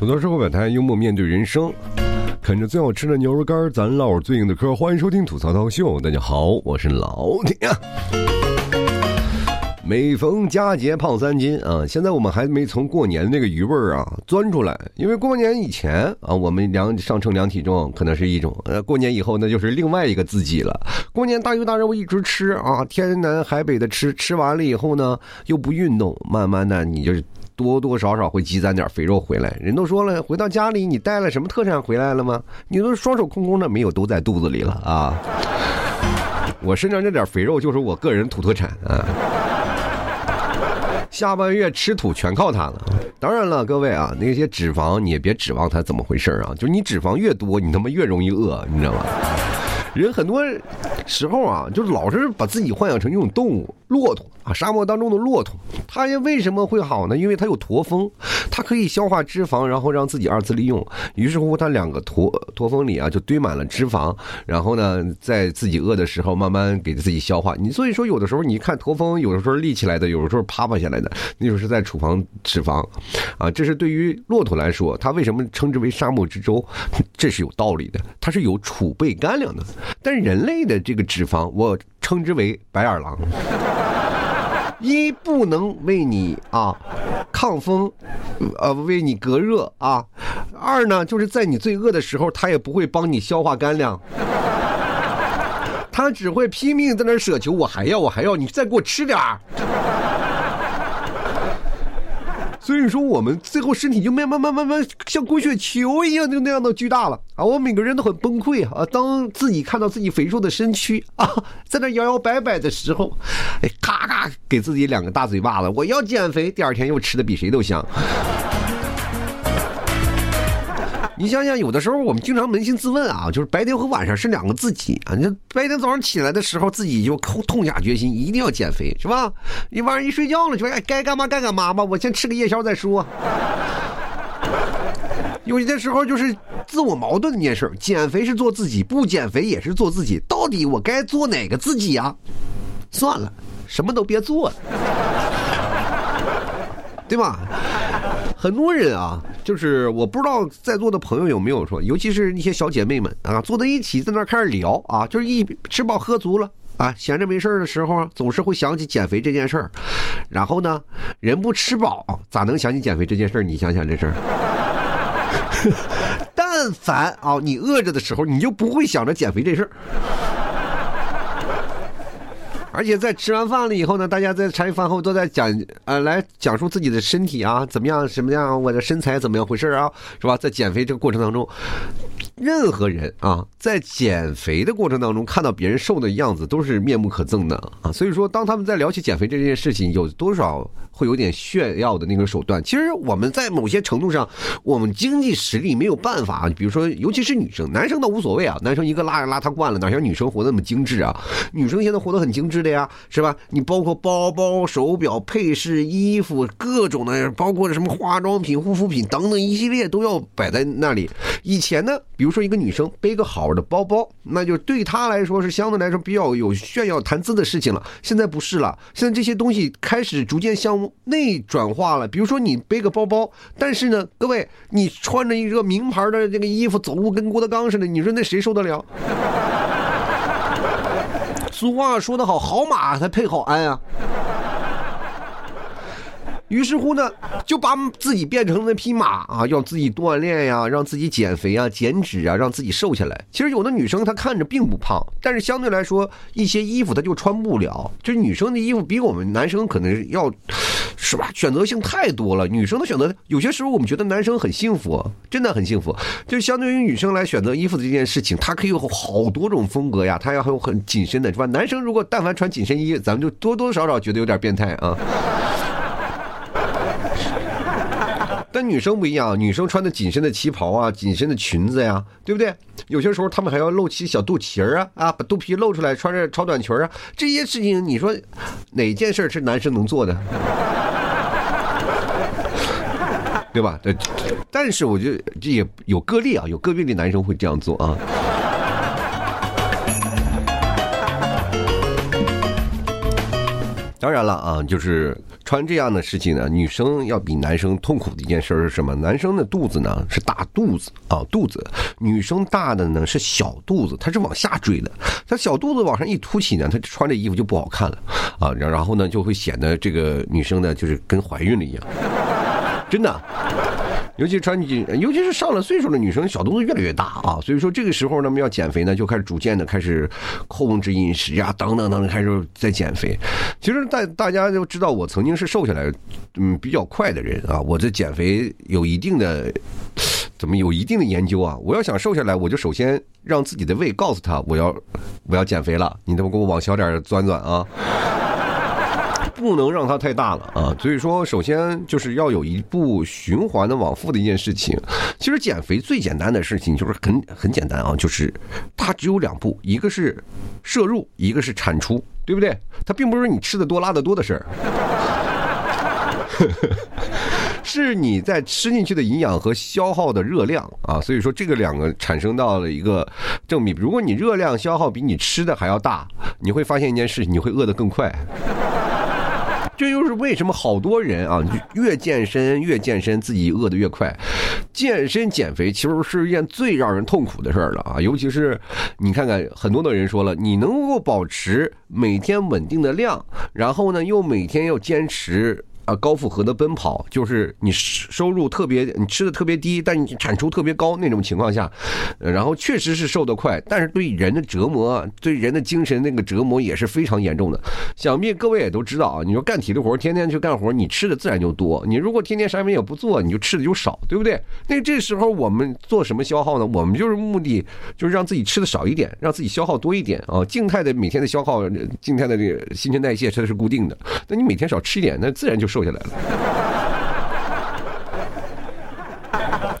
吐槽社会百态，幽默面对人生，啃着最好吃的牛肉干，咱唠最硬的嗑。欢迎收听吐槽涛秀，大家好，我是老铁。每逢佳节胖三斤啊！现在我们还没从过年那个余味儿啊钻出来，因为过年以前啊，我们量上称量体重可能是一种，呃，过年以后那就是另外一个自己了。过年大鱼大肉一直吃啊，天南海北的吃，吃完了以后呢又不运动，慢慢的你就是多多少少会积攒点肥肉回来。人都说了，回到家里你带了什么特产回来了吗？你都双手空空的，没有都在肚子里了啊！我身上这点肥肉就是我个人土特产啊。下半月吃土全靠它了。当然了，各位啊，那些脂肪你也别指望它怎么回事啊，就是你脂肪越多，你他妈越容易饿，你知道吗？人很多时候啊，就老是把自己幻想成一种动物，骆驼啊，沙漠当中的骆驼，它为什么会好呢？因为它有驼峰，它可以消化脂肪，然后让自己二次利用。于是乎，它两个驼驼峰里啊，就堆满了脂肪，然后呢，在自己饿的时候，慢慢给自己消化。你所以说，有的时候你看驼峰，有的时候立起来的，有的时候趴趴下来的，那就是在储藏脂肪，啊，这是对于骆驼来说，它为什么称之为沙漠之舟？这是有道理的，它是有储备干粮的。但人类的这个脂肪，我称之为白眼狼。一不能为你啊抗风，呃为你隔热啊；二呢，就是在你最饿的时候，它也不会帮你消化干粮，他只会拼命在那儿舍求，我还要，我还要，你再给我吃点儿。所以说，我们最后身体就慢慢慢慢慢像滚雪球一样，就那样的巨大了啊！我每个人都很崩溃啊！当自己看到自己肥硕的身躯啊，在那摇摇摆摆的时候，哎，咔咔给自己两个大嘴巴子，我要减肥。第二天又吃的比谁都香。你想想，有的时候我们经常扪心自问啊，就是白天和晚上是两个自己啊。你白天早上起来的时候，自己就痛下决心，一定要减肥，是吧？你晚上一睡觉了，就哎该干嘛干干嘛吧，我先吃个夜宵再说。有些时候就是自我矛盾的件事减肥是做自己，不减肥也是做自己，到底我该做哪个自己啊？算了，什么都别做了，对吧？很多人啊，就是我不知道在座的朋友有没有说，尤其是一些小姐妹们啊，坐在一起在那开始聊啊，就是一吃饱喝足了啊，闲着没事的时候，总是会想起减肥这件事儿。然后呢，人不吃饱咋能想起减肥这件事儿？你想想这事儿。但凡啊，你饿着的时候，你就不会想着减肥这事儿。而且在吃完饭了以后呢，大家在茶余饭后都在讲，呃，来讲述自己的身体啊，怎么样，什么样，我的身材怎么样回事啊，是吧？在减肥这个过程当中，任何人啊，在减肥的过程当中看到别人瘦的样子，都是面目可憎的啊。所以说，当他们在聊起减肥这件事情，有多少会有点炫耀的那个手段？其实我们在某些程度上，我们经济实力没有办法。比如说，尤其是女生，男生倒无所谓啊，男生一个邋里邋遢惯了，哪像女生活那么精致啊？女生现在活得很精致。的呀，是吧？你包括包包、手表、配饰、衣服，各种的，包括什么化妆品、护肤品等等一系列都要摆在那里。以前呢，比如说一个女生背个好的包包，那就对她来说是相对来说比较有炫耀谈资的事情了。现在不是了，现在这些东西开始逐渐向内转化了。比如说你背个包包，但是呢，各位，你穿着一个名牌的这个衣服走路跟郭德纲似的，你说那谁受得了？俗话说得好，好马才配好鞍啊。于是乎呢，就把自己变成那匹马啊，要自己锻炼呀，让自己减肥啊、减脂啊，让自己瘦下来。其实有的女生她看着并不胖，但是相对来说，一些衣服她就穿不了。就女生的衣服比我们男生可能要，是吧？选择性太多了。女生的选择有些时候我们觉得男生很幸福，真的很幸福。就相对于女生来选择衣服的这件事情，她可以有好多种风格呀，她要有很紧身的，是吧？男生如果但凡穿紧身衣，咱们就多多少少觉得有点变态啊。但女生不一样，女生穿的紧身的旗袍啊，紧身的裙子呀，对不对？有些时候她们还要露起小肚脐儿啊，啊，把肚皮露出来，穿着超短裙啊，这些事情，你说哪件事是男生能做的？对吧？对，但是我觉得这也有个例啊，有个别的男生会这样做啊。当然了啊，就是穿这样的事情呢，女生要比男生痛苦的一件事是什么？男生的肚子呢是大肚子啊，肚子；女生大的呢是小肚子，它是往下坠的。它小肚子往上一凸起呢，它穿这衣服就不好看了啊，然然后呢就会显得这个女生呢就是跟怀孕了一样，真的。尤其穿紧，尤其是上了岁数的女生，小肚子越来越大啊。所以说这个时候，呢，要减肥呢，就开始逐渐的开始控制饮食啊，等等等等，开始在减肥。其实大大家都知道，我曾经是瘦下来嗯比较快的人啊。我这减肥有一定的怎么有一定的研究啊。我要想瘦下来，我就首先让自己的胃告诉他，我要我要减肥了，你他妈给我往小点钻钻啊。不能让它太大了啊，所以说首先就是要有一步循环的往复的一件事情。其实减肥最简单的事情就是很很简单啊，就是它只有两步，一个是摄入，一个是产出，对不对？它并不是你吃的多拉的多的事儿，是你在吃进去的营养和消耗的热量啊。所以说这个两个产生到了一个正比。如果你热量消耗比你吃的还要大，你会发现一件事，你会饿得更快。这就是为什么好多人啊，越健身越健身，自己饿得越快。健身减肥其实是一件最让人痛苦的事儿了啊！尤其是你看看，很多的人说了，你能够保持每天稳定的量，然后呢，又每天要坚持。啊，高负荷的奔跑就是你收入特别，你吃的特别低，但你产出特别高那种情况下，然后确实是瘦得快，但是对人的折磨，对人的精神那个折磨也是非常严重的。想必各位也都知道啊，你说干体力活，天天去干活，你吃的自然就多。你如果天天啥也不做，你就吃的就少，对不对？那这时候我们做什么消耗呢？我们就是目的就是让自己吃的少一点，让自己消耗多一点啊。静态的每天的消耗，静态的这个新陈代谢它是固定的，那你每天少吃一点，那自然就瘦。瘦下来了，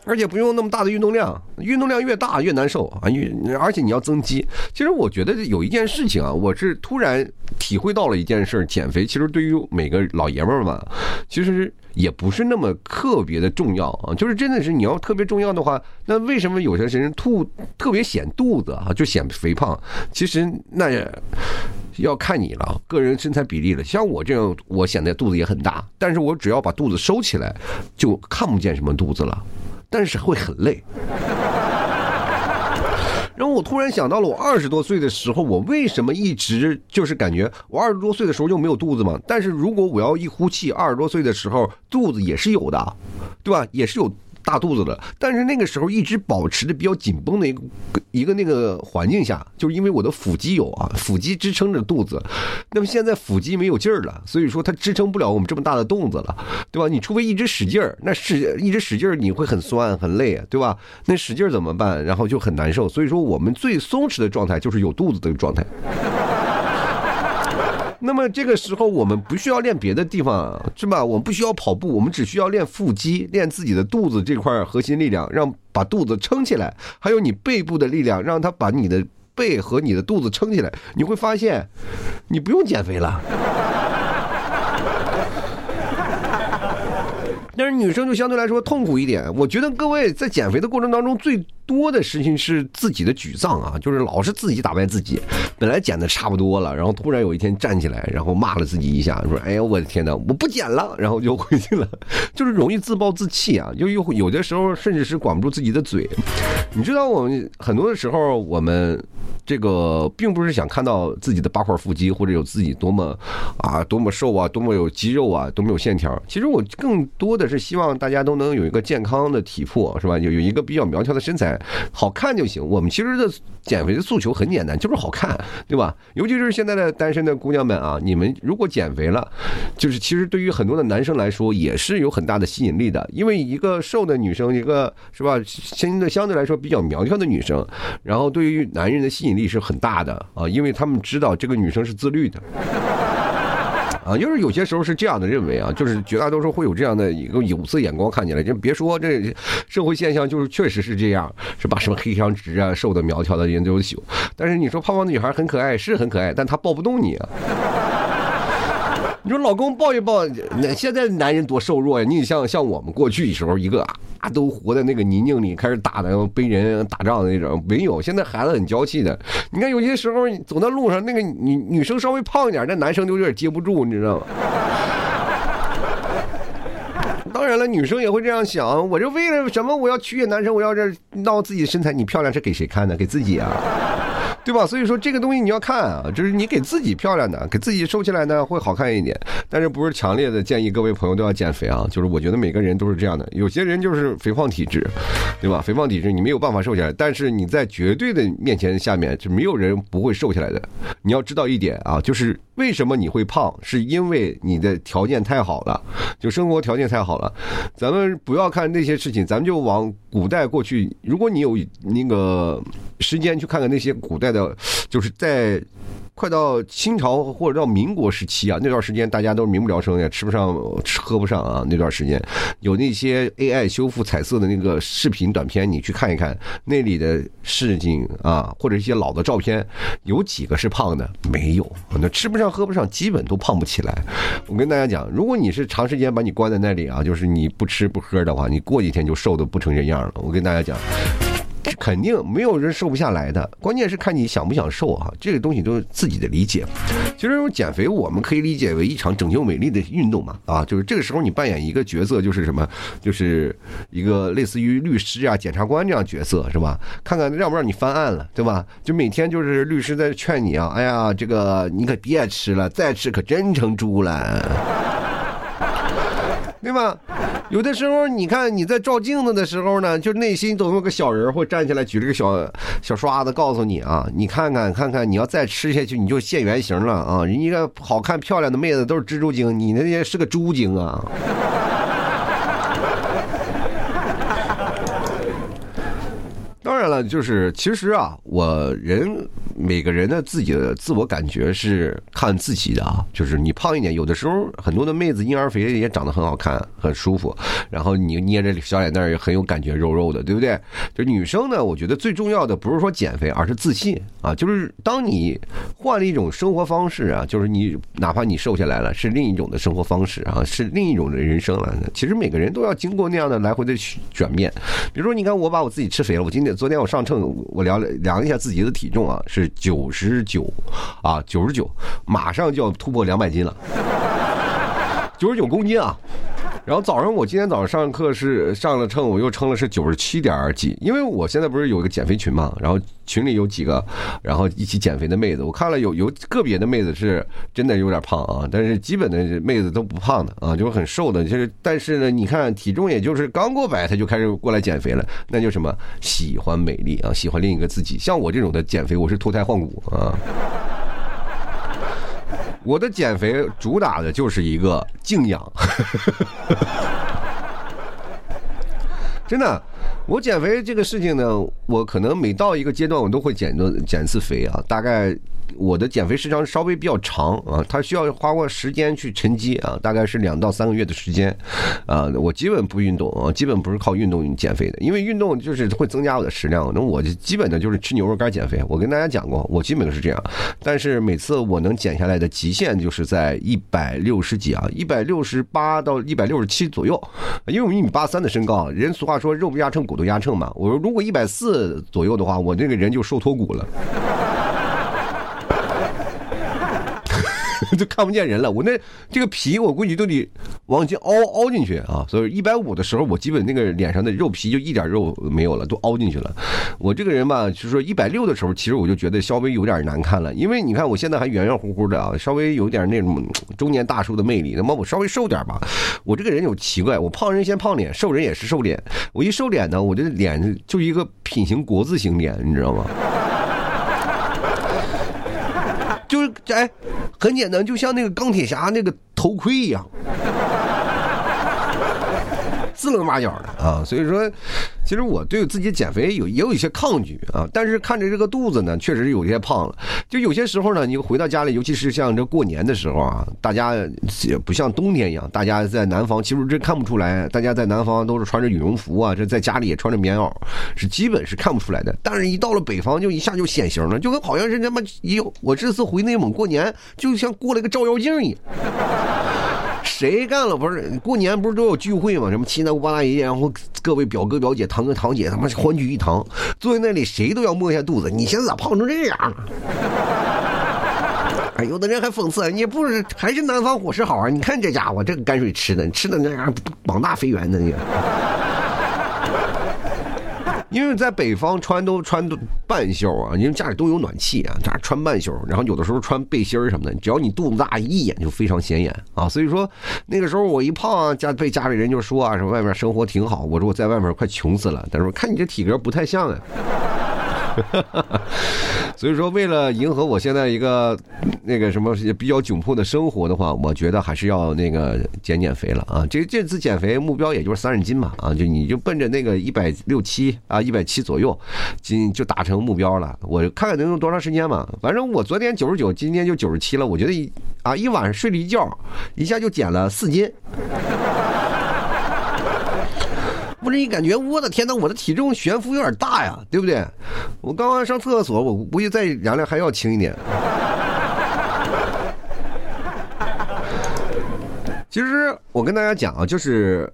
而且不用那么大的运动量，运动量越大越难受啊！越而且你要增肌。其实我觉得有一件事情啊，我是突然体会到了一件事：减肥其实对于每个老爷们儿嘛，其实也不是那么特别的重要啊。就是真的是你要特别重要的话，那为什么有些人吐特别显肚子啊，就显肥胖？其实那。要看你了，个人身材比例了。像我这样，我显得肚子也很大，但是我只要把肚子收起来，就看不见什么肚子了，但是会很累。然后我突然想到了，我二十多岁的时候，我为什么一直就是感觉我二十多岁的时候就没有肚子嘛？但是如果我要一呼气，二十多岁的时候肚子也是有的，对吧？也是有。大肚子的，但是那个时候一直保持的比较紧绷的一个一个那个环境下，就是因为我的腹肌有啊，腹肌支撑着肚子。那么现在腹肌没有劲儿了，所以说它支撑不了我们这么大的肚子了，对吧？你除非一直使劲儿，那使一直使劲儿你会很酸很累，对吧？那使劲儿怎么办？然后就很难受。所以说我们最松弛的状态就是有肚子的状态。那么这个时候，我们不需要练别的地方，是吧？我们不需要跑步，我们只需要练腹肌，练自己的肚子这块核心力量，让把肚子撑起来。还有你背部的力量，让它把你的背和你的肚子撑起来。你会发现，你不用减肥了。但是女生就相对来说痛苦一点。我觉得各位在减肥的过程当中，最多的事情是自己的沮丧啊，就是老是自己打败自己。本来减的差不多了，然后突然有一天站起来，然后骂了自己一下，说：“哎呀，我的天哪，我不减了。”然后就回去了，就是容易自暴自弃啊。又又有的时候甚至是管不住自己的嘴。你知道，我们很多的时候，我们这个并不是想看到自己的八块腹肌，或者有自己多么啊多么瘦啊，多么有肌肉啊，多么有线条。其实我更多的。是希望大家都能有一个健康的体魄，是吧？有有一个比较苗条的身材，好看就行。我们其实的减肥的诉求很简单，就是好看，对吧？尤其是现在的单身的姑娘们啊，你们如果减肥了，就是其实对于很多的男生来说也是有很大的吸引力的。因为一个瘦的女生，一个是吧，相对相对来说比较苗条的女生，然后对于男人的吸引力是很大的啊，因为他们知道这个女生是自律的。啊，就是有些时候是这样的认为啊，就是绝大多数会有这样的一个有色眼光看起来，就别说这社会现象，就是确实是这样，是吧？什么黑长直啊，瘦的苗条的人都有。但是你说胖胖的女孩很可爱，是很可爱，但她抱不动你啊。你说老公抱一抱，那现在男人多瘦弱呀！你像像我们过去时候，一个啊都活在那个泥泞里，开始打的背人打仗的那种，没有。现在孩子很娇气的。你看有些时候走在路上，那个女女生稍微胖一点，那男生就有点接不住，你知道吗？当然了，女生也会这样想，我这为了什么？我要取悦男生，我要这闹自己的身材，你漂亮是给谁看的？给自己啊。对吧？所以说这个东西你要看啊，就是你给自己漂亮的，给自己瘦起来呢会好看一点。但是不是强烈的建议各位朋友都要减肥啊？就是我觉得每个人都是这样的，有些人就是肥胖体质，对吧？肥胖体质你没有办法瘦下来，但是你在绝对的面前下面就没有人不会瘦下来的。你要知道一点啊，就是为什么你会胖，是因为你的条件太好了，就生活条件太好了。咱们不要看那些事情，咱们就往古代过去。如果你有那个时间去看看那些古代。的，就是在快到清朝或者到民国时期啊，那段时间大家都民不聊生也，吃不上吃喝不上啊。那段时间有那些 AI 修复彩色的那个视频短片，你去看一看那里的事情啊，或者一些老的照片，有几个是胖的？没有，那吃不上喝不上，基本都胖不起来。我跟大家讲，如果你是长时间把你关在那里啊，就是你不吃不喝的话，你过几天就瘦的不成人样了。我跟大家讲。肯定没有人瘦不下来的，关键是看你想不想瘦啊！这个东西都是自己的理解。其实这种减肥，我们可以理解为一场拯救美丽的运动嘛，啊，就是这个时候你扮演一个角色，就是什么，就是一个类似于律师啊、检察官这样角色，是吧？看看让不让你翻案了，对吧？就每天就是律师在劝你啊，哎呀，这个你可别吃了，再吃可真成猪了。对吧？有的时候，你看你在照镜子的时候呢，就内心总有个小人会站起来举着个小小刷子，告诉你啊，你看看看看，你要再吃下去，你就现原形了啊！人家好看漂亮的妹子都是蜘蛛精，你那些是个猪精啊！就是其实啊，我人。每个人的自己的自我感觉是看自己的啊，就是你胖一点，有的时候很多的妹子婴儿肥也长得很好看，很舒服，然后你捏着小脸蛋也很有感觉，肉肉的，对不对？就女生呢，我觉得最重要的不是说减肥，而是自信啊，就是当你换了一种生活方式啊，就是你哪怕你瘦下来了，是另一种的生活方式啊，是另一种的人生了。其实每个人都要经过那样的来回的转变。比如说，你看我把我自己吃肥了，我今天昨天我上秤，我量了量一下自己的体重啊，是。九十九，啊，九十九，马上就要突破两百斤了，九十九公斤啊！然后早上我今天早上上课是上了称，我又称了是九十七点几，因为我现在不是有个减肥群嘛，然后群里有几个，然后一起减肥的妹子，我看了有有个别的妹子是真的有点胖啊，但是基本的妹子都不胖的啊，就是很瘦的，就是但是呢，你看体重也就是刚过百，她就开始过来减肥了，那就什么喜欢美丽啊，喜欢另一个自己，像我这种的减肥，我是脱胎换骨啊。我的减肥主打的就是一个静养，真的。我减肥这个事情呢，我可能每到一个阶段，我都会减多减次肥啊，大概。我的减肥时长稍微比较长啊，它需要花过时间去沉积啊，大概是两到三个月的时间，啊，我基本不运动啊，基本不是靠运动减肥的，因为运动就是会增加我的食量，那我就基本的就是吃牛肉干减肥。我跟大家讲过，我基本都是这样，但是每次我能减下来的极限就是在一百六十几啊，一百六十八到一百六十七左右，因为我一米八三的身高，人俗话说肉不压秤，骨头压秤嘛，我说如果一百四左右的话，我这个人就瘦脱骨了。就看不见人了，我那这个皮我估计都得往进凹凹进去啊，所以一百五的时候，我基本那个脸上的肉皮就一点肉没有了，都凹进去了。我这个人吧，就是说一百六的时候，其实我就觉得稍微有点难看了，因为你看我现在还圆圆乎乎的啊，稍微有点那种中年大叔的魅力。那么我稍微瘦点吧，我这个人有奇怪，我胖人先胖脸，瘦人也是瘦脸。我一瘦脸呢，我这脸就一个品行国字型脸，你知道吗？就是哎，很简单，就像那个钢铁侠那个头盔一样。四棱八角的啊，所以说，其实我对自己减肥有也有一些抗拒啊。但是看着这个肚子呢，确实是有些胖了。就有些时候呢，你回到家里，尤其是像这过年的时候啊，大家也不像冬天一样，大家在南方其实这看不出来，大家在南方都是穿着羽绒服啊，这在家里也穿着棉袄，是基本是看不出来的。但是一到了北方，就一下就显形了，就跟好像是他妈，哟，我这次回内蒙过年，就像过了个照妖镜一样。谁干了？不是过年不是都有聚会吗？什么七大姑八大姨，然后各位表哥表姐、堂哥堂姐，他妈欢聚一堂，坐在那里，谁都要摸一下肚子。你现在咋胖成这样？哎，有的人还讽刺你，不是还是南方伙食好啊？你看这家伙这个泔水吃的，吃的那样膀大肥圆的那个。因为在北方穿都穿半袖啊，因为家里都有暖气啊，家穿半袖，然后有的时候穿背心儿什么的，只要你肚子大，一眼就非常显眼啊。所以说那个时候我一胖啊，家被家里人就说啊，说外面生活挺好。我说我在外面快穷死了，但是看你这体格不太像啊。所以说，为了迎合我现在一个那个什么比较窘迫的生活的话，我觉得还是要那个减减肥了啊。这这次减肥目标也就是三十斤嘛啊，就你就奔着那个一百六七啊，一百七左右斤就达成目标了。我看看能用多长时间嘛。反正我昨天九十九，今天就九十七了。我觉得一啊一晚上睡了一觉，一下就减了四斤。不是你感觉我的天呐，我的体重悬浮有点大呀，对不对？我刚刚上厕所，我估计再量量还要轻一点。其实我跟大家讲啊，就是，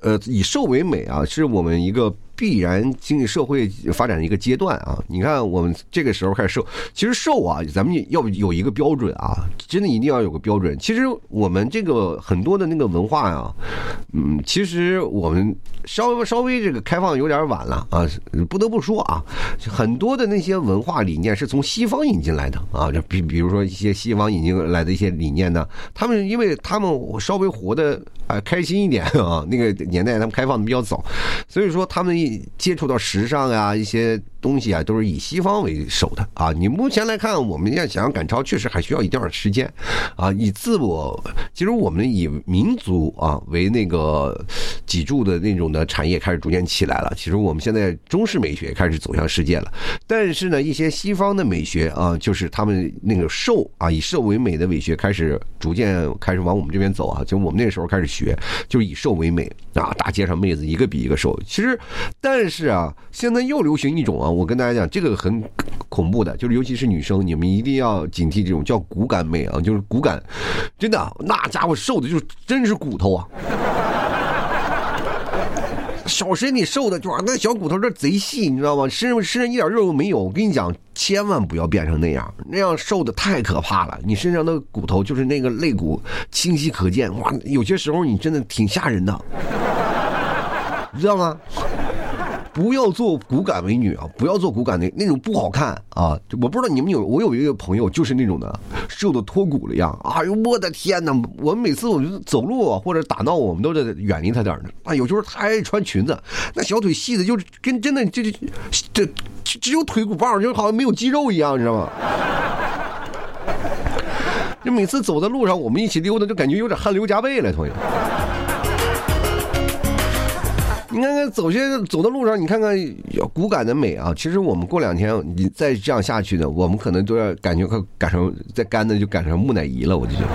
呃，以瘦为美啊，是我们一个。必然经济社会发展的一个阶段啊！你看，我们这个时候开始瘦，其实瘦啊，咱们要有一个标准啊，真的一定要有个标准。其实我们这个很多的那个文化呀，嗯，其实我们稍微稍微这个开放有点晚了啊，不得不说啊，很多的那些文化理念是从西方引进来的啊，就比比如说一些西方引进来的一些理念呢，他们因为他们稍微活得啊开心一点啊，那个年代他们开放的比较早，所以说他们。接触到时尚啊，一些。东西啊，都是以西方为首的啊。你目前来看，我们要想要赶超，确实还需要一段时间啊。以自我，其实我们以民族啊为那个脊柱的那种的产业开始逐渐起来了。其实我们现在中式美学开始走向世界了。但是呢，一些西方的美学啊，就是他们那个瘦啊，以瘦为美的美学开始逐渐开始往我们这边走啊。就我们那时候开始学，就是以瘦为美啊。大街上妹子一个比一个瘦。其实，但是啊，现在又流行一种啊。我跟大家讲，这个很恐怖的，就是尤其是女生，你们一定要警惕这种叫骨感美啊，就是骨感，真的那家伙瘦的就真是骨头啊，小身体瘦的就那小骨头这贼细，你知道吗？身上身上一点肉都没有。我跟你讲，千万不要变成那样，那样瘦的太可怕了。你身上的骨头就是那个肋骨清晰可见，哇，有些时候你真的挺吓人的，你知道吗？不要做骨感美女啊！不要做骨感那那种不好看啊！我不知道你们有，我有一个朋友就是那种的，瘦的脱骨了一样。哎呦我的天哪！我们每次我们走路或者打闹，我们都得远离他点的。啊，有时候他爱穿裙子，那小腿细的，就跟真的就就这只有腿骨棒，就好像没有肌肉一样，你知道吗？就每次走在路上，我们一起溜达，就感觉有点汗流浃背了，同学。你看看走些走的路上，你看看骨感的美啊！其实我们过两天你再这样下去呢，我们可能都要感觉快赶上再干的就赶上木乃伊了，我就觉得。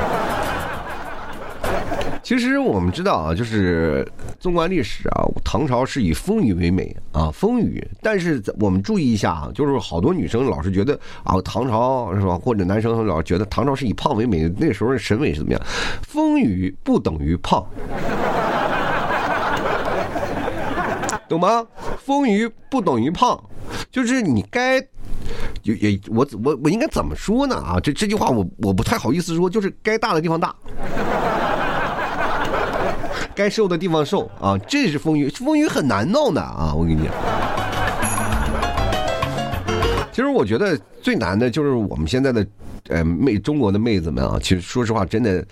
其实我们知道啊，就是纵观历史啊，唐朝是以丰腴为美啊，丰腴。但是我们注意一下啊，就是好多女生老是觉得啊，唐朝是吧？或者男生老觉得唐朝是以胖为美，那时候的审美是怎么样？丰腴不等于胖。懂吗？丰腴不等于胖，就是你该也也我我我应该怎么说呢？啊，这这句话我我不太好意思说，就是该大的地方大，该瘦的地方瘦啊，这是丰腴，丰腴很难弄的啊，我跟你讲。其实我觉得最难的就是我们现在的。呃，妹，中国的妹子们啊，其实说实话，真的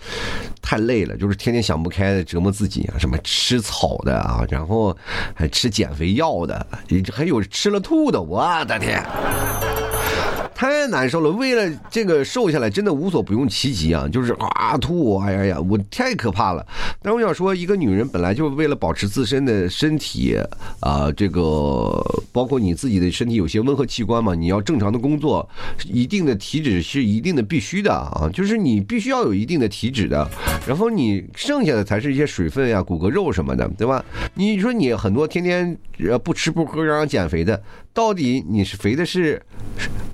太累了，就是天天想不开的折磨自己啊，什么吃草的啊，然后还吃减肥药的，还有吃了吐的，我的天！太难受了，为了这个瘦下来，真的无所不用其极啊！就是啊吐，哎呀呀，我太可怕了。但我想说，一个女人本来就是为了保持自身的身体啊，这个包括你自己的身体有些温和器官嘛，你要正常的工作，一定的体脂是一定的必须的啊，就是你必须要有一定的体脂的，然后你剩下的才是一些水分呀、骨骼肉什么的，对吧？你说你很多天天呃不吃不喝让人减肥的，到底你是肥的是，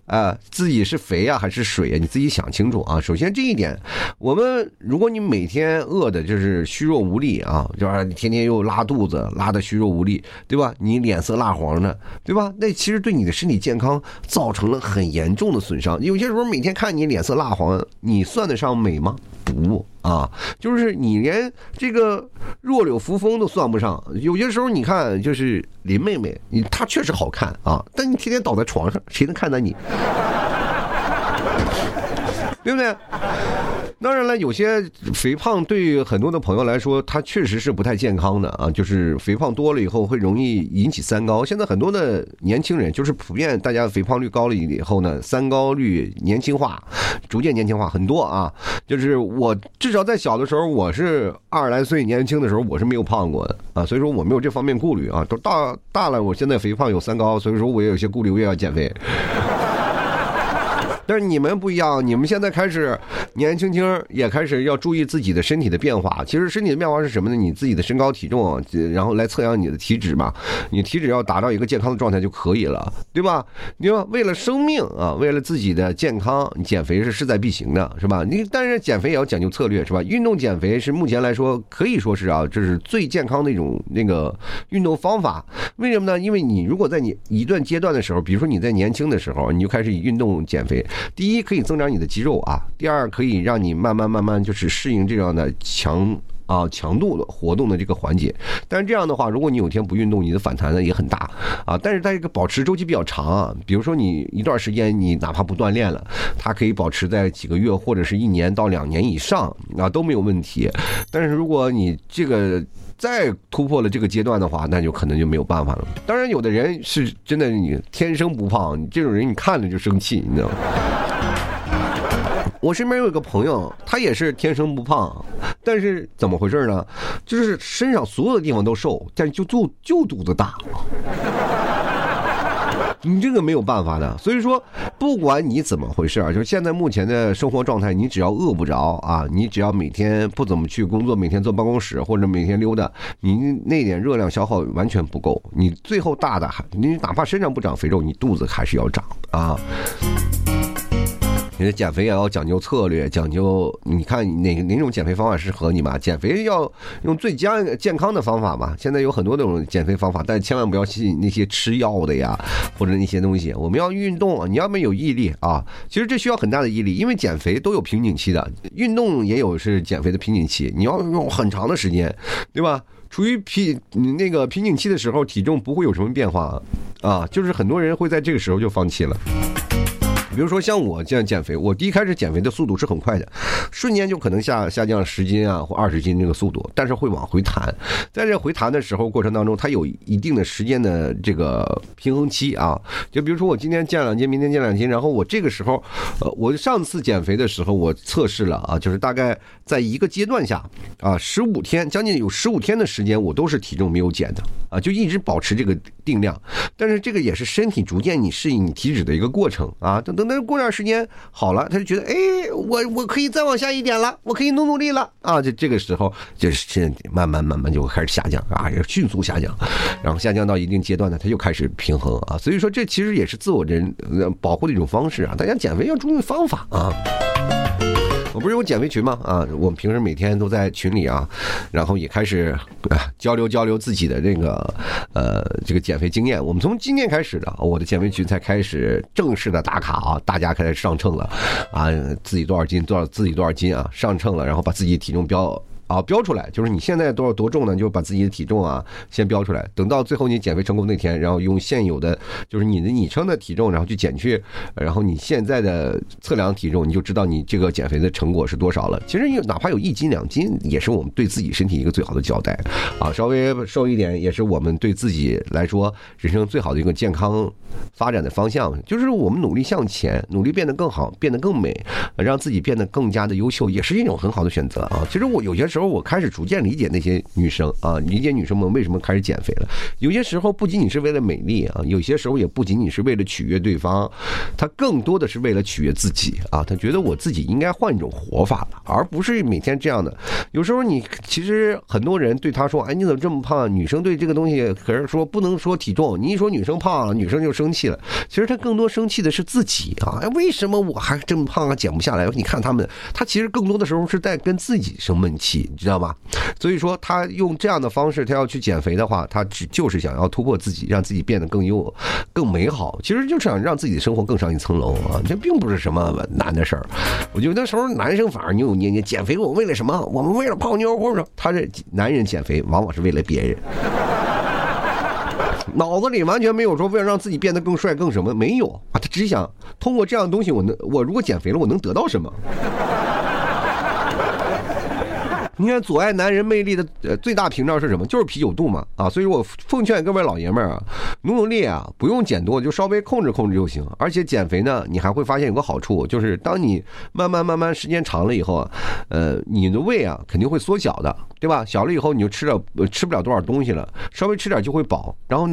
啊，自己是肥啊还是水啊？你自己想清楚啊。首先这一点，我们如果你每天饿的就是虚弱无力啊，就是你天天又拉肚子，拉的虚弱无力，对吧？你脸色蜡黄的，对吧？那其实对你的身体健康造成了很严重的损伤。有些时候每天看你脸色蜡黄，你算得上美吗？不啊，就是你连这个弱柳扶风都算不上。有些时候你看，就是林妹妹，你她确实好看啊，但你天天倒在床上，谁能看到你？对不对？当然了，有些肥胖对很多的朋友来说，它确实是不太健康的啊。就是肥胖多了以后，会容易引起三高。现在很多的年轻人，就是普遍大家肥胖率高了以后呢，三高率年轻化，逐渐年轻化很多啊。就是我至少在小的时候，我是二十来岁年轻的时候，我是没有胖过的啊，所以说我没有这方面顾虑啊。都大大了，我现在肥胖有三高，所以说我也有些顾虑，我也要减肥。但是你们不一样，你们现在开始年轻轻也开始要注意自己的身体的变化。其实身体的变化是什么呢？你自己的身高体重，然后来测量你的体脂嘛。你体脂要达到一个健康的状态就可以了，对吧？你说为了生命啊，为了自己的健康，你减肥是势在必行的，是吧？你但是减肥也要讲究策略，是吧？运动减肥是目前来说可以说是啊，这是最健康的一种那个运动方法。为什么呢？因为你如果在你一段阶段的时候，比如说你在年轻的时候，你就开始以运动减肥。第一可以增长你的肌肉啊，第二可以让你慢慢慢慢就是适应这样的强啊强度的活动的这个环节。但是这样的话，如果你有天不运动，你的反弹呢也很大啊。但是它这个保持周期比较长啊，比如说你一段时间你哪怕不锻炼了，它可以保持在几个月或者是一年到两年以上啊都没有问题。但是如果你这个再突破了这个阶段的话，那就可能就没有办法了。当然，有的人是真的你天生不胖，你这种人你看着就生气，你知道吗？我身边有一个朋友，他也是天生不胖，但是怎么回事呢？就是身上所有的地方都瘦，但就就就肚子大。你这个没有办法的，所以说，不管你怎么回事啊，就是现在目前的生活状态，你只要饿不着啊，你只要每天不怎么去工作，每天坐办公室或者每天溜达，你那点热量消耗完全不够，你最后大的还，你哪怕身上不长肥肉，你肚子还是要长啊。你的减肥也要讲究策略，讲究你看哪哪种减肥方法适合你嘛？减肥要用最佳健康的方法嘛？现在有很多那种减肥方法，但千万不要信那些吃药的呀，或者那些东西。我们要运动，你要么有毅力啊，其实这需要很大的毅力，因为减肥都有瓶颈期的，运动也有是减肥的瓶颈期，你要用很长的时间，对吧？处于瓶那个瓶颈期的时候，体重不会有什么变化啊，就是很多人会在这个时候就放弃了。比如说像我这样减肥，我第一开始减肥的速度是很快的，瞬间就可能下下降十斤啊或二十斤这个速度，但是会往回弹，在这回弹的时候过程当中，它有一定的时间的这个平衡期啊。就比如说我今天降两斤，明天降两斤，然后我这个时候，呃，我上次减肥的时候我测试了啊，就是大概在一个阶段下啊，十五天将近有十五天的时间，我都是体重没有减的啊，就一直保持这个定量。但是这个也是身体逐渐你适应你体脂的一个过程啊，等等。那过段时间好了，他就觉得，哎，我我可以再往下一点了，我可以努努力了啊！就这个时候，就是慢慢慢慢就开始下降啊，也迅速下降，然后下降到一定阶段呢，他又开始平衡啊。所以说，这其实也是自我人保护的一种方式啊。大家减肥要注意方法啊。我不是有减肥群吗？啊，我们平时每天都在群里啊，然后也开始啊交流交流自己的这个呃这个减肥经验。我们从今天开始的，我的减肥群才开始正式的打卡啊，大家开始上秤了啊，自己多少斤多少自己多少斤啊，上秤了，然后把自己体重标。啊，标出来就是你现在多少多重呢？就把自己的体重啊先标出来，等到最后你减肥成功那天，然后用现有的就是你的昵称的体重，然后去减去，然后你现在的测量体重，你就知道你这个减肥的成果是多少了。其实有哪怕有一斤两斤，也是我们对自己身体一个最好的交代啊。稍微瘦一点，也是我们对自己来说人生最好的一个健康发展的方向。就是我们努力向前，努力变得更好，变得更美，让自己变得更加的优秀，也是一种很好的选择啊。其实我有些时。时候我开始逐渐理解那些女生啊，理解女生们为什么开始减肥了。有些时候不仅仅是为了美丽啊，有些时候也不仅仅是为了取悦对方，她更多的是为了取悦自己啊。她觉得我自己应该换一种活法了，而不是每天这样的。有时候你其实很多人对他说：“哎，你怎么这么胖？”女生对这个东西可是说不能说体重，你一说女生胖，女生就生气了。其实他更多生气的是自己啊！哎，为什么我还这么胖啊，减不下来？你看他们，他其实更多的时候是在跟自己生闷气，你知道吗？所以说他用这样的方式，他要去减肥的话，他只就是想要突破自己，让自己变得更优、更美好。其实就是想让自己的生活更上一层楼啊！这并不是什么难的事儿。我觉得那时候男生反而扭扭捏捏，减肥我为了什么？我们为了泡妞或者他这男人减肥往往是为了别人，脑子里完全没有说为了让自己变得更帅更什么，没有啊，他只想通过这样的东西，我能我如果减肥了，我能得到什么？你看，阻碍男人魅力的呃最大屏障是什么？就是啤酒肚嘛啊！所以我奉劝各位老爷们儿啊，努努力啊，不用减多，就稍微控制控制就行。而且减肥呢，你还会发现有个好处，就是当你慢慢慢慢时间长了以后啊，呃，你的胃啊肯定会缩小的，对吧？小了以后你就吃了吃不了多少东西了，稍微吃点就会饱。然后，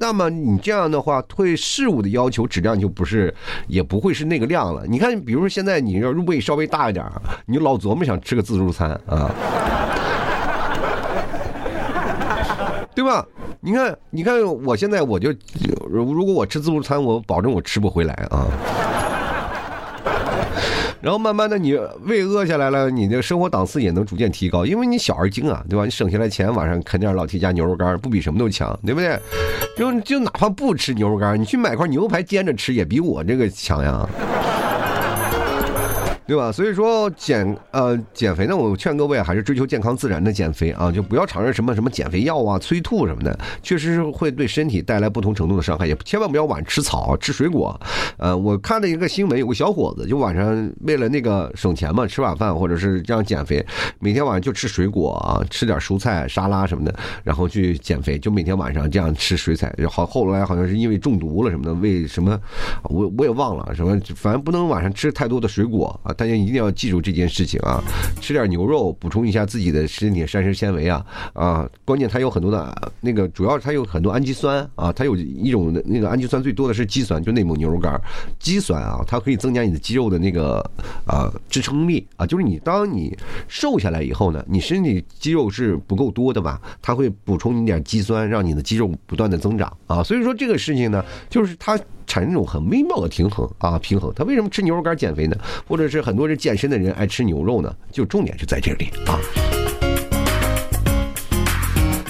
那么你这样的话，对事物的要求质量就不是，也不会是那个量了。你看，比如说现在你要胃稍微大一点，你老琢磨想吃个自助餐啊。对吧？你看，你看，我现在我就，如果我吃自助餐，我保证我吃不回来啊。然后慢慢的，你胃饿下来了，你的生活档次也能逐渐提高，因为你小而精啊，对吧？你省下来钱，晚上啃点老 T 家牛肉干，不比什么都强，对不对？就就哪怕不吃牛肉干，你去买块牛排煎着吃，也比我这个强呀。对吧？所以说减呃减肥呢，我劝各位还是追求健康自然的减肥啊，就不要尝试什么什么减肥药啊、催吐什么的，确实是会对身体带来不同程度的伤害。也千万不要晚吃草、吃水果。呃，我看了一个新闻，有个小伙子就晚上为了那个省钱嘛，吃晚饭或者是这样减肥，每天晚上就吃水果啊，吃点蔬菜沙拉什么的，然后去减肥，就每天晚上这样吃水彩。好，后来好像是因为中毒了什么的，为什么我我也忘了什么，反正不能晚上吃太多的水果啊。大家一定要记住这件事情啊！吃点牛肉，补充一下自己的身体膳食纤维啊啊！关键它有很多的那个，主要它有很多氨基酸啊，它有一种那个氨基酸最多的是肌酸，就内蒙牛肉干肌酸啊，它可以增加你的肌肉的那个啊支撑力啊。就是你当你瘦下来以后呢，你身体肌肉是不够多的吧？它会补充你点肌酸，让你的肌肉不断的增长啊。所以说这个事情呢，就是它。产生一种很微妙的平衡啊，平衡。他为什么吃牛肉干减肥呢？或者是很多人健身的人爱吃牛肉呢？就重点是在这里啊。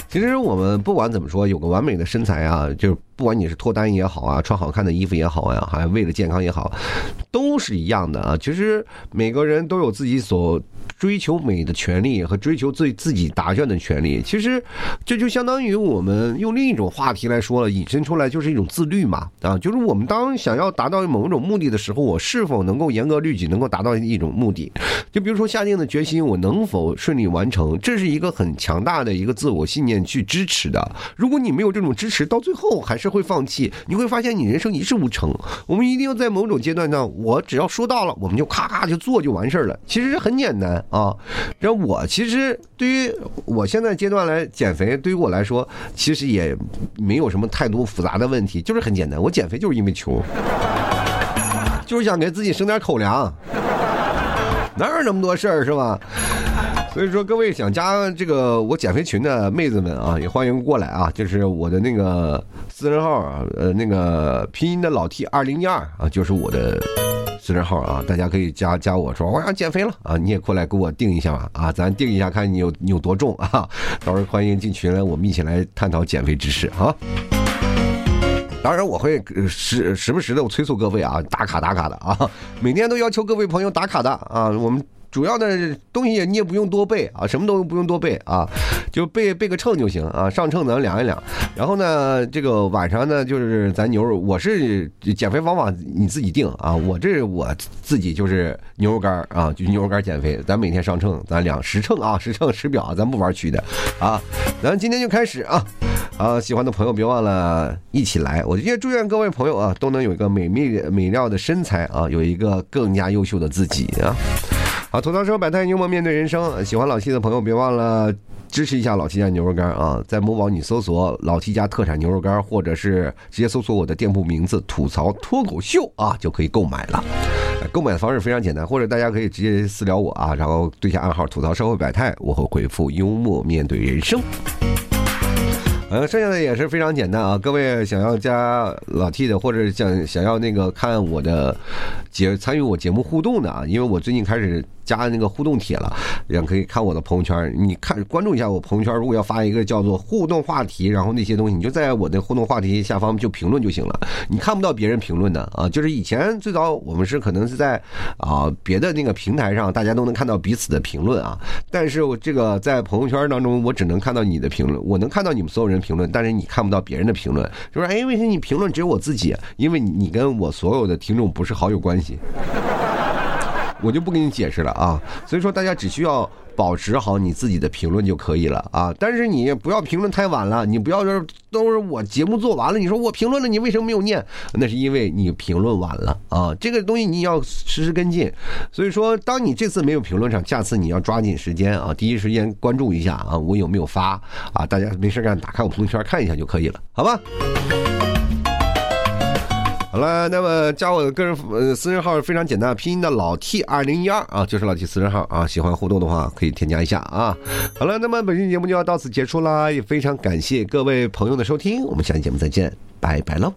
其实我们不管怎么说，有个完美的身材啊，就是不管你是脱单也好啊，穿好看的衣服也好呀，还为了健康也好，都是一样的啊。其实每个人都有自己所。追求美的权利和追求自自己答卷的权利，其实这就相当于我们用另一种话题来说了，引申出来就是一种自律嘛啊，就是我们当想要达到某种目的的时候，我是否能够严格律己，能够达到一种目的？就比如说下定的决心，我能否顺利完成？这是一个很强大的一个自我信念去支持的。如果你没有这种支持，到最后还是会放弃，你会发现你人生一事无成。我们一定要在某种阶段上，我只要说到了，我们就咔咔就做就完事儿了。其实很简单。啊，然后我其实对于我现在阶段来减肥，对于我来说，其实也没有什么太多复杂的问题，就是很简单。我减肥就是因为穷，就是想给自己省点口粮，哪有那么多事儿是吧？所以说，各位想加这个我减肥群的妹子们啊，也欢迎过来啊。就是我的那个私人号，呃，那个拼音的老 T 二零一二啊，就是我的。私人号啊，大家可以加加我说我想减肥了啊，你也过来给我定一下吧啊，咱定一下看你有你有多重啊，到时候欢迎进群来，我们一起来探讨减肥知识啊。当然我会时时不时的我催促各位啊，打卡打卡的啊，每天都要求各位朋友打卡的啊，我们。主要的东西你也不用多背啊，什么都不用多背啊，就背背个秤就行啊。上秤咱量一量，然后呢，这个晚上呢就是咱牛肉，我是减肥方法你自己定啊。我这我自己就是牛肉干啊，就牛肉干减肥。咱每天上秤，咱量实秤啊，实秤实表，咱不玩虚的啊。咱今天就开始啊啊！喜欢的朋友别忘了一起来。我也祝愿各位朋友啊都能有一个美丽美妙的身材啊，有一个更加优秀的自己啊。好，吐槽说百态幽默面对人生。喜欢老 T 的朋友，别忘了支持一下老 T 家牛肉干啊！在某宝你搜索老 T 家特产牛肉干，或者是直接搜索我的店铺名字“吐槽脱口秀”啊，就可以购买了。购买的方式非常简单，或者大家可以直接私聊我啊，然后对下暗号吐槽社会百态，我会回复幽默面对人生。呃，剩下的也是非常简单啊，各位想要加老 T 的，或者想想要那个看我的节参与我节目互动的啊，因为我最近开始。加那个互动帖了，也可以看我的朋友圈。你看关注一下我朋友圈，如果要发一个叫做互动话题，然后那些东西，你就在我的互动话题下方就评论就行了。你看不到别人评论的啊，就是以前最早我们是可能是在啊别的那个平台上，大家都能看到彼此的评论啊。但是我这个在朋友圈当中，我只能看到你的评论，我能看到你们所有人评论，但是你看不到别人的评论。就说哎，为什么你评论只有我自己？因为你跟我所有的听众不是好友关系。我就不给你解释了啊，所以说大家只需要保持好你自己的评论就可以了啊，但是你不要评论太晚了，你不要说都是我节目做完了，你说我评论了，你为什么没有念？那是因为你评论晚了啊，这个东西你要实时跟进。所以说，当你这次没有评论上，下次你要抓紧时间啊，第一时间关注一下啊，我有没有发啊？大家没事干，打开我朋友圈看一下就可以了，好吧？好了，那么加我的个人呃私人号非常简单，拼音的老 T 二零一二啊，就是老 T 私人号啊。喜欢互动的话可以添加一下啊。好了，那么本期节目就要到此结束啦，也非常感谢各位朋友的收听，我们下期节目再见，拜拜喽。